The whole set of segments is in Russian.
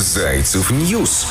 Зайцев News.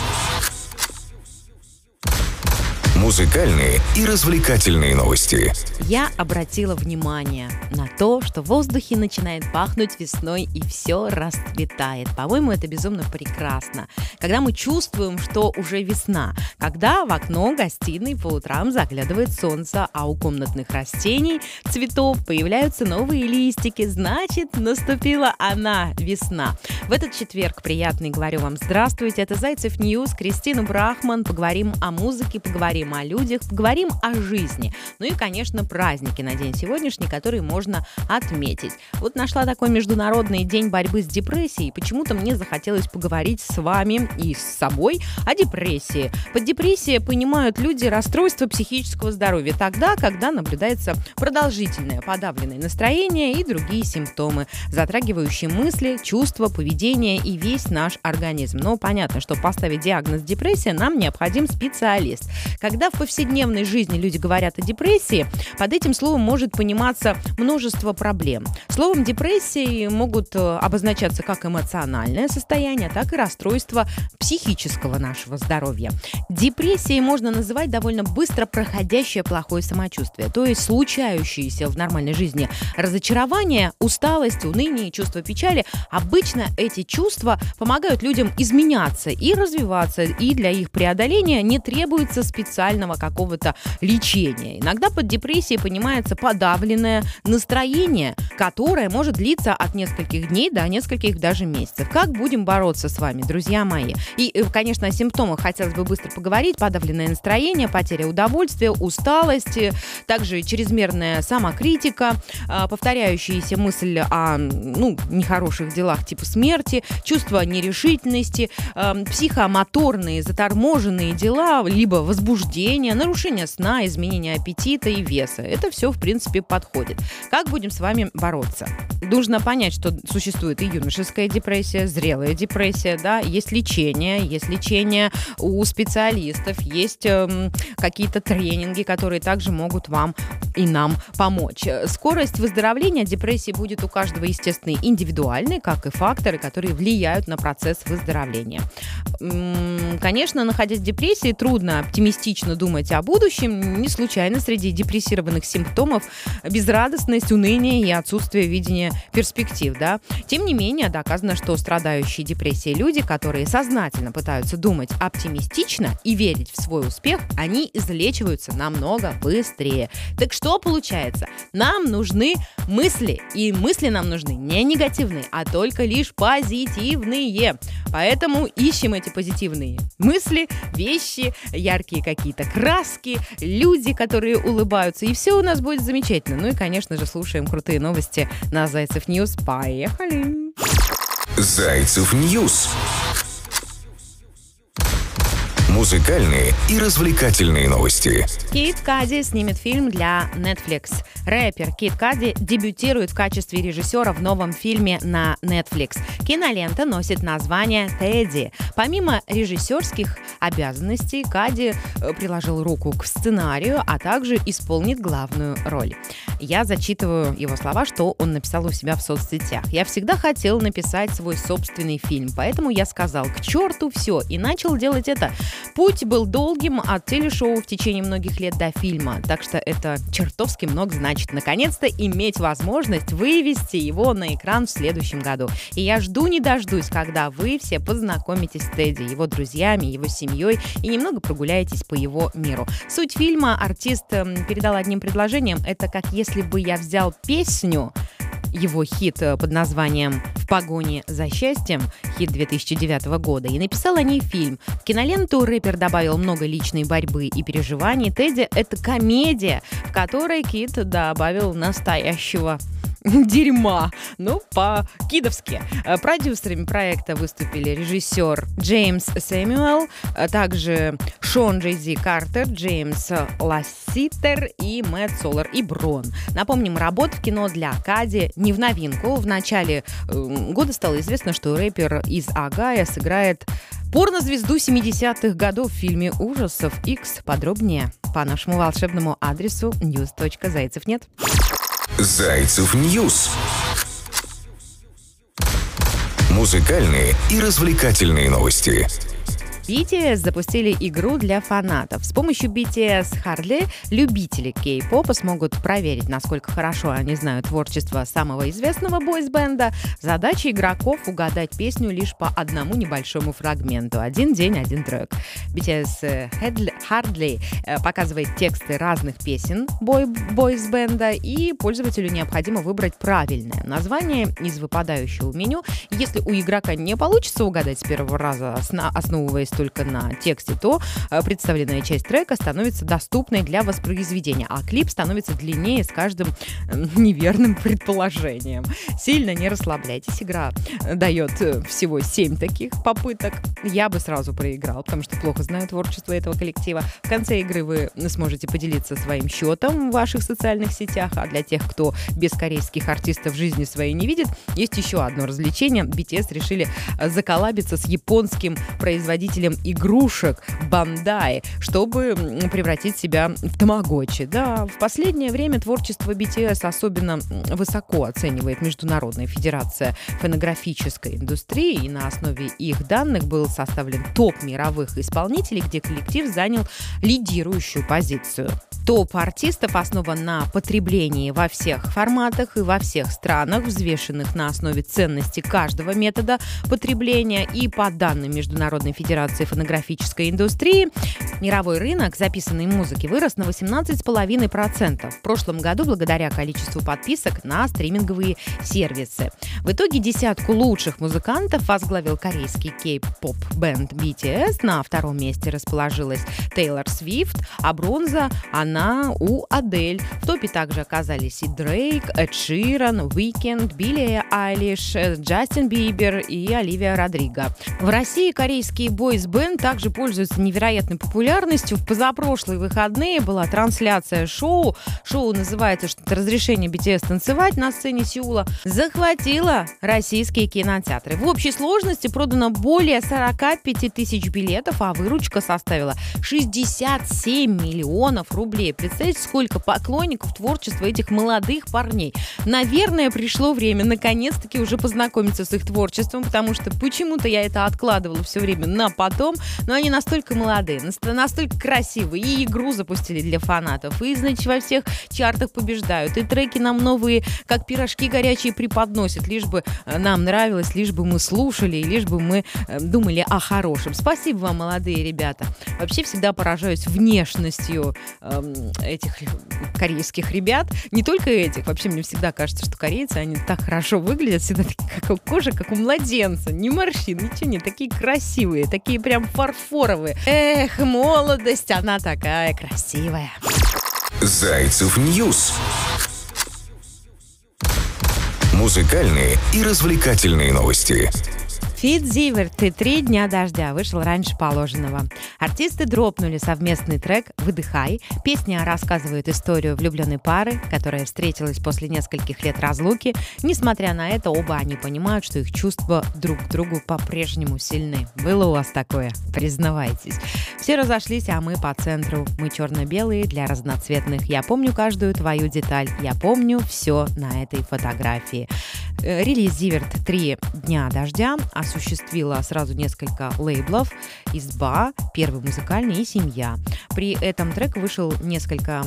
Музыкальные и развлекательные новости. Я обратила внимание на то, что в воздухе начинает пахнуть весной и все расцветает. По-моему, это безумно прекрасно. Когда мы чувствуем, что уже весна, когда в окно гостиной по утрам заглядывает солнце, а у комнатных растений, цветов появляются новые листики, значит, наступила она, весна. В этот четверг приятный говорю вам здравствуйте, это Зайцев News, Кристина Брахман, поговорим о музыке, поговорим о людях, поговорим о жизни. Ну и, конечно, праздники на день сегодняшний, которые можно отметить. Вот нашла такой международный день борьбы с депрессией. Почему-то мне захотелось поговорить с вами и с собой о депрессии. Под депрессией понимают люди расстройство психического здоровья тогда, когда наблюдается продолжительное подавленное настроение и другие симптомы, затрагивающие мысли, чувства, поведение и весь наш организм. Но понятно, что поставить диагноз депрессия нам необходим специалист. Когда когда в повседневной жизни люди говорят о депрессии, под этим словом может пониматься множество проблем. Словом депрессии могут э, обозначаться как эмоциональное состояние, так и расстройство психического нашего здоровья. Депрессией можно называть довольно быстро проходящее плохое самочувствие, то есть случающиеся в нормальной жизни разочарование, усталость, уныние, чувство печали. Обычно эти чувства помогают людям изменяться и развиваться, и для их преодоления не требуется специальный специального какого-то лечения. Иногда под депрессией понимается подавленное настроение, которое может длиться от нескольких дней до нескольких даже месяцев. Как будем бороться с вами, друзья мои? И, э, конечно, о симптомах хотелось бы быстро поговорить. Подавленное настроение, потеря удовольствия, усталость, также чрезмерная самокритика, а, повторяющаяся мысль о ну, нехороших делах типа смерти, чувство нерешительности, психомоторные заторможенные дела, либо возбуждение похудение, нарушение сна, изменение аппетита и веса. Это все, в принципе, подходит. Как будем с вами бороться? Нужно понять, что существует и юношеская депрессия, зрелая депрессия, да, есть лечение, есть лечение у специалистов, есть эм, какие-то тренинги, которые также могут вам и нам помочь. Скорость выздоровления депрессии будет у каждого, естественно, индивидуальной, как и факторы, которые влияют на процесс выздоровления. Конечно, находясь в депрессии, трудно оптимистично думать о будущем. Не случайно среди депрессированных симптомов безрадостность, уныние и отсутствие видения перспектив. Да? Тем не менее, доказано, что страдающие депрессией люди, которые сознательно пытаются думать оптимистично и верить в свой успех, они излечиваются намного быстрее. Так что получается? Нам нужны мысли, и мысли нам нужны не негативные, а только лишь позитивные. Поэтому ищем эти позитивные мысли, вещи, яркие какие-то краски, люди, которые улыбаются, и все у нас будет замечательно. Ну и, конечно же, слушаем крутые новости на Зайцев News. Поехали! Зайцев News музыкальные и развлекательные новости. Kid Cudi снимет фильм для Netflix. Рэпер Kid Cudi дебютирует в качестве режиссера в новом фильме на Netflix. Кинолента носит название «Тедди». Помимо режиссерских обязанностей, Cudi э, приложил руку к сценарию, а также исполнит главную роль. Я зачитываю его слова, что он написал у себя в соцсетях. «Я всегда хотел написать свой собственный фильм, поэтому я сказал, к черту все, и начал делать это. Путь был долгим от телешоу в течение многих лет до фильма, так что это чертовски много значит. Наконец-то иметь возможность вывести его на экран в следующем году. И я жду не дождусь, когда вы все познакомитесь с Тедди, его друзьями, его семьей и немного прогуляетесь по его миру. Суть фильма артист эм, передал одним предложением. Это как если бы я взял песню, его хит э, под названием «В погоне за счастьем», хит 2009 года, и написал о ней фильм. В киноленту рэпер добавил много личной борьбы и переживаний. Тедди — это комедия, в которой Кит добавил настоящего дерьма. Ну, по-кидовски. Э, продюсерами проекта выступили режиссер Джеймс Сэмюэл, а также Шон Джейзи Картер, Джеймс Ласситер и Мэтт Солар и Брон. Напомним, работа в кино для Cudi не в новинку. В начале э, года стало известно, что рэпер из Огайо сыграет порнозвезду 70-х годов в фильме ужасов X. Подробнее по нашему волшебному адресу news.zaycev.net. Зайцев News Музыкальные и развлекательные новости. BTS запустили игру для фанатов. С помощью BTS Heardle любители кей-попа смогут проверить, насколько хорошо они знают творчество самого известного бойс-бенда. Задача игроков угадать песню лишь по одному небольшому фрагменту. Один день, один трек. BTS Hardly э, показывает тексты разных песен бойс-бенда, и пользователю необходимо выбрать правильное название из выпадающего меню. Если у игрока не получится угадать с первого раза, основываясь только на тексте, то э, представленная часть трека становится доступной для воспроизведения, а клип становится длиннее с каждым эм, неверным предположением. Сильно не расслабляйтесь, игра э, дает э, всего 7 таких попыток. Я бы сразу проиграл, потому что плохо знаю творчество этого коллектива. В конце игры вы сможете поделиться своим счетом в ваших социальных сетях, а для тех, кто без корейских артистов жизни своей не видит, есть еще одно развлечение. BTS решили заколабиться с японским производителем производителем игрушек Бандай, чтобы превратить себя в тамагочи. Да, в последнее время творчество BTS особенно высоко оценивает Международная Федерация фонографической индустрии, и на основе их данных был составлен топ мировых исполнителей, где коллектив занял лидирующую позицию. Топ артистов основан на потреблении во всех форматах и во всех странах, взвешенных на основе ценности каждого метода потребления. И по данным Международной Федерации фонографической индустрии, мировой рынок записанной музыки вырос на 18,5%. В прошлом году благодаря количеству подписок на стриминговые сервисы. В итоге десятку лучших музыкантов возглавил корейский кей-поп бенд BTS. На втором месте расположилась Тейлор Свифт, а бронза она у Адель. В топе также оказались и Дрейк, Эд Ширан, Уикенд, Билли Айлиш, Джастин Бибер и Оливия Родриго. В России корейский бойс-бенд также пользуются невероятной популярностью. В позапрошлые выходные была трансляция шоу. Шоу называется что-то «Разрешение BTS танцевать» на сцене Сеула. Захватила российские кинотеатры. В общей сложности продано более 45 тысяч билетов, а выручка составила 67 миллионов рублей. Представляете, сколько поклонников творчества этих молодых парней. Наверное, пришло время наконец-таки уже познакомиться с их творчеством, потому что почему-то я это откладывала все время на потом, но они настолько молодые, настолько красивые, и игру запустили для фанатов, и, значит, во всех чартах побеждают, и треки нам новые, как пирожки горячие преподносят, лишь бы э, нам нравилось, лишь бы мы слушали, и лишь бы мы э, думали о хорошем. Спасибо вам, молодые ребята. Вообще всегда поражаюсь внешностью э, этих корейских ребят. Не только этих. Вообще мне всегда кажется, что корейцы, они так хорошо выглядят, всегда такие, как у кожи, как у младенца. Ни морщин, ничего нет. Такие красивые, такие прям фарфоровые. Эх, молодость, она такая красивая. Зайцев News. Музыкальные и развлекательные новости. Фит Zivert и «Три дня дождя» вышел раньше положенного. Артисты дропнули совместный трек «Выдыхай». Песня рассказывает историю влюбленной пары, которая встретилась после нескольких лет разлуки. Несмотря на это, оба они понимают, что их чувства друг к другу по-прежнему сильны. Было у вас такое? Признавайтесь. Все разошлись, а мы по центру. Мы черно-белые для разноцветных. Я помню каждую твою деталь. Я помню все на этой фотографии. Э, релиз Зиверт «Три дня дождя» осуществила сразу несколько лейблов «Изба», «Первый музыкальный» и «Семья». При этом трек вышел несколько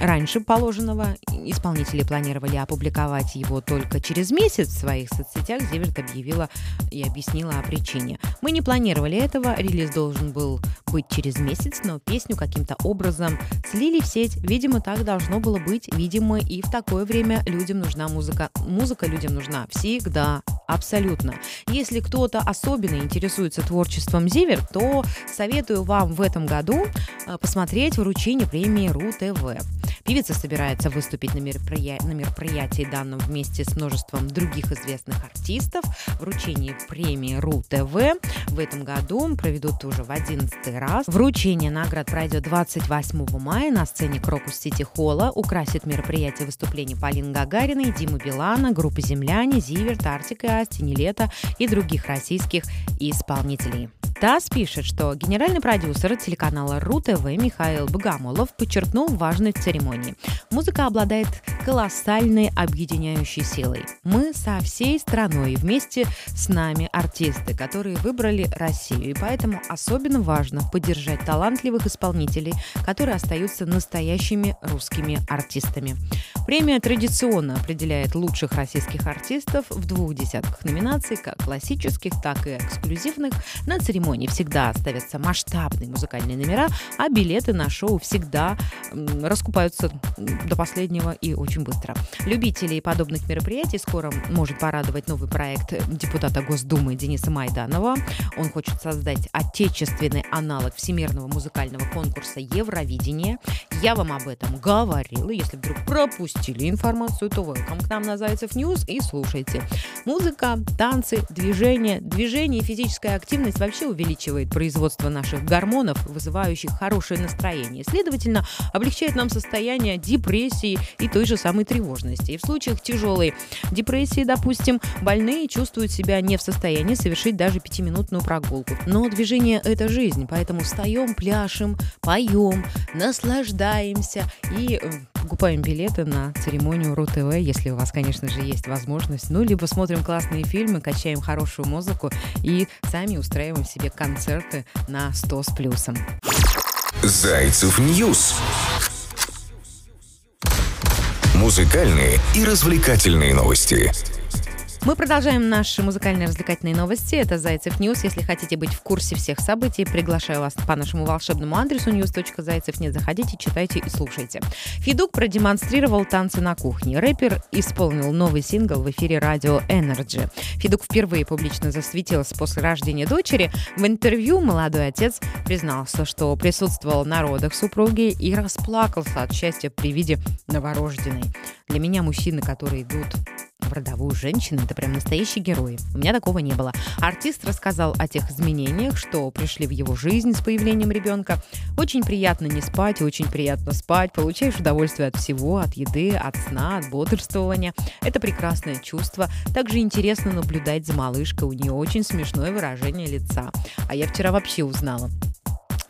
раньше положенного. Исполнители планировали опубликовать его только через месяц в своих соцсетях. Зиверт объявила и объяснила о причине. Мы не планировали этого, релиз должен был быть через месяц, но песню каким-то образом слили в сеть. Видимо, так должно было быть. Видимо, и в такое время людям нужна музыка. Музыка людям нужна всегда, абсолютно. Если кто-то особенно интересуется творчеством Зивер, то советую вам в этом году э, посмотреть вручение премии РУ-ТВ. Певица собирается выступить на, мероприя... на мероприятии данном вместе с множеством других известных артистов. Вручение премии РУ-ТВ в этом году проведут уже в 11 раз. Вручение наград пройдет 28 мая на сцене Крокус Сити Холла. Украсит мероприятие выступлений Полины Гагариной, Димы Билана, группы «Земляне», Зиверт, Артик и Нилета и других российских исполнителей. ТАСС пишет, что генеральный продюсер телеканала РУ-ТВ Михаил Богомолов подчеркнул важность церемонии. Музыка обладает колоссальной объединяющей силой. Мы со всей страной вместе с нами артисты, которые выбрали Россию, и поэтому особенно важно поддержать талантливых исполнителей, которые остаются настоящими русскими артистами. Премия традиционно определяет лучших российских артистов в двух десятках номинаций, как классических, так и эксклюзивных. На церемонии всегда ставятся масштабные музыкальные номера, а билеты на шоу всегда раскупаются до последнего и очень быстро. Любителей подобных мероприятий скоро может порадовать новый проект депутата Госдумы Дениса Майданова. Он хочет создать отечественный аналог всемирного музыкального конкурса Евровидение. Я вам об этом говорила. Если вдруг пропустили информацию, то welcome к нам на Зайцев News и слушайте. Музыка, танцы, движение. Движение и физическая активность вообще увеличивает производство наших гормонов, вызывающих хорошее настроение. Следовательно, облегчает нам состояние депрессии и той же самой тревожности. И в случаях тяжелой депрессии, допустим, больные чувствуют себя не в состоянии совершить даже пятиминутную прогулку. Но движение – это жизнь, поэтому встаем, пляшем, поем, наслаждаемся и э, покупаем билеты на церемонию РУ-ТВ, если у вас, конечно же, есть возможность. Ну, либо смотрим классные фильмы, качаем хорошую музыку и сами устраиваем себе концерты на 100 с плюсом. Зайцев News. Музыкальные и развлекательные новости. Мы продолжаем наши музыкальные развлекательные новости. Это Зайцев News. Если хотите быть в курсе всех событий, приглашаю вас по нашему волшебному адресу news.zaycev.net. Заходите, читайте и слушайте. Feduk продемонстрировал танцы на кухне. Рэпер исполнил новый сингл в эфире радио Energy. Feduk впервые публично засветился после рождения дочери. В интервью молодой отец признался, что присутствовал на родах супруги и расплакался от счастья при виде новорожденной. Для меня мужчины, которые идут в родовую женщину, это прям настоящие герои. У меня такого не было. Артист рассказал о тех изменениях, что пришли в его жизнь с появлением ребенка. Очень приятно не спать, очень приятно спать. Получаешь удовольствие от всего, от еды, от сна, от бодрствования. Это прекрасное чувство. Также интересно наблюдать за малышкой. У нее очень смешное выражение лица. А я вчера вообще узнала,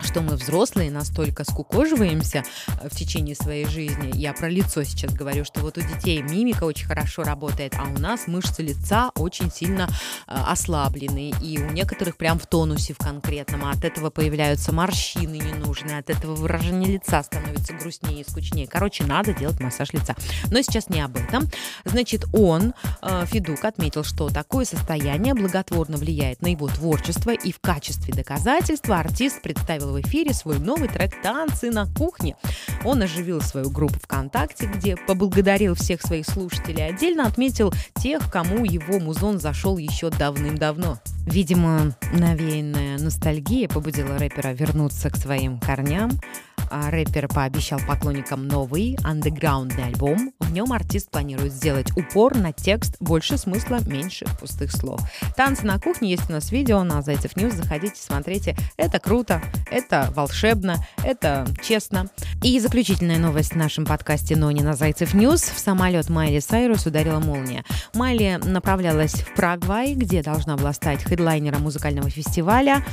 что мы взрослые настолько скукоживаемся э, в течение своей жизни. Я про лицо сейчас говорю, что вот у детей мимика очень хорошо работает, а у нас мышцы лица очень сильно э, ослаблены, и у некоторых прям в тонусе в конкретном, а от этого появляются морщины ненужные, от этого выражение лица становится грустнее и скучнее. Короче, надо делать массаж лица. Но сейчас не об этом. Значит, он, э, Федук, отметил, что такое состояние благотворно влияет на его творчество, и в качестве доказательства артист представил в эфире свой новый трек «Танцы на кухне». Он оживил свою группу ВКонтакте, где поблагодарил всех своих слушателей. Отдельно отметил тех, кому его музон зашел еще давным-давно. Видимо, навеянная ностальгия побудила рэпера вернуться к своим корням, рэпер пообещал поклонникам новый андеграундный альбом. В нем артист планирует сделать упор на текст, больше смысла, меньше пустых слов. Танцы на кухне есть у нас видео на Зайцев News. Заходите, смотрите. Это круто, это волшебно, это честно. И заключительная новость в нашем подкасте «Но не на Зайцев News». В самолет Майли Сайрус ударила молния. Майли направлялась в Парагвай, где должна была стать хедлайнером музыкального фестиваля.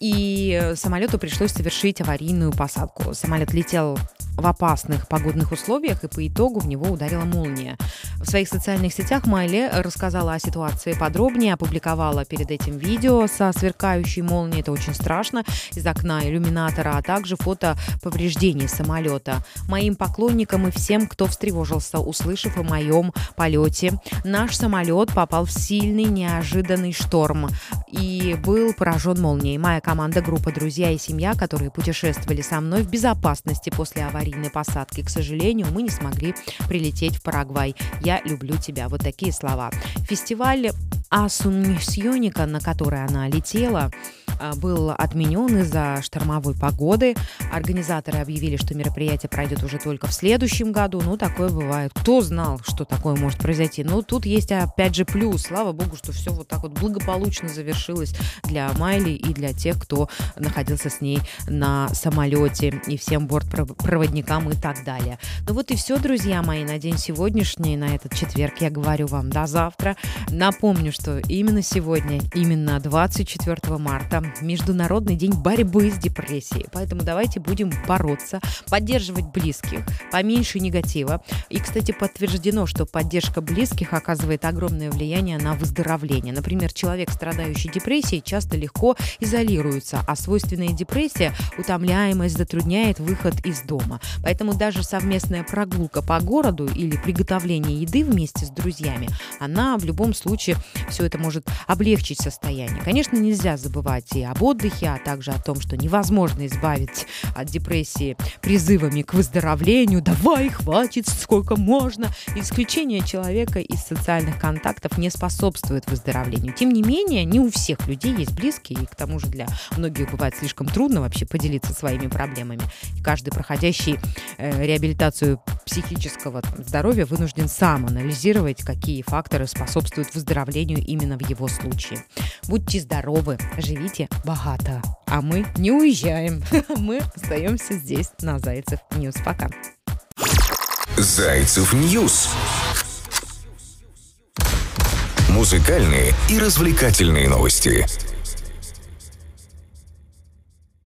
И самолету пришлось совершить аварийную посадку самолет летел в опасных погодных условиях, и по итогу в него ударила молния. В своих социальных сетях Майли рассказала о ситуации подробнее, опубликовала перед этим видео со сверкающей молнией, это очень страшно, из окна иллюминатора, а также фото повреждений самолета. Моим поклонникам и всем, кто встревожился, услышав о моем полете, наш самолет попал в сильный неожиданный шторм и был поражен молнией. Моя команда, группа друзья и семья, которые путешествовали со мной в безопасности после аварии, аварийной посадки. К сожалению, мы не смогли прилететь в Парагвай. Я люблю тебя. Вот такие слова. Фестиваль Асунмисьоника, на который она летела, а, был отменен из-за штормовой погоды. Организаторы объявили, что мероприятие пройдет уже только в следующем году. Ну, такое бывает. Кто знал, что такое может произойти? Но тут есть опять же плюс. Слава богу, что все вот так вот благополучно завершилось для Майли и для тех, кто находился с ней на самолете. И всем бортпроводникам проводникам и так далее. Ну вот и все, друзья мои, на день сегодняшний, на этот четверг я говорю вам до завтра. Напомню, что именно сегодня, именно 24 марта, Международный день борьбы с депрессией. Поэтому давайте будем бороться, поддерживать близких, поменьше негатива. И, кстати, подтверждено, что поддержка близких оказывает огромное влияние на выздоровление. Например, человек, страдающий депрессией, часто легко изолируется, а свойственная депрессия, утомляемость затрудняет выход из дома. Поэтому даже совместная прогулка по городу или приготовление еды вместе с друзьями, она в любом случае все это может облегчить состояние. Конечно, нельзя забывать и об отдыхе, а также о том, что невозможно избавить от депрессии призывами к выздоровлению. Давай, хватит, сколько можно. Исключение человека из социальных контактов не способствует выздоровлению. Тем не менее, не у всех людей есть близкие, и к тому же для многих бывает слишком трудно вообще поделиться своими проблемами. И каждый проходящий э, реабилитацию психического здоровья вынужден сам анализировать, какие факторы способствуют выздоровлению именно в его случае. Будьте здоровы, живите богато. А мы не уезжаем. Мы остаемся здесь, на Зайцев News. Пока. Зайцев News. Музыкальные и развлекательные новости.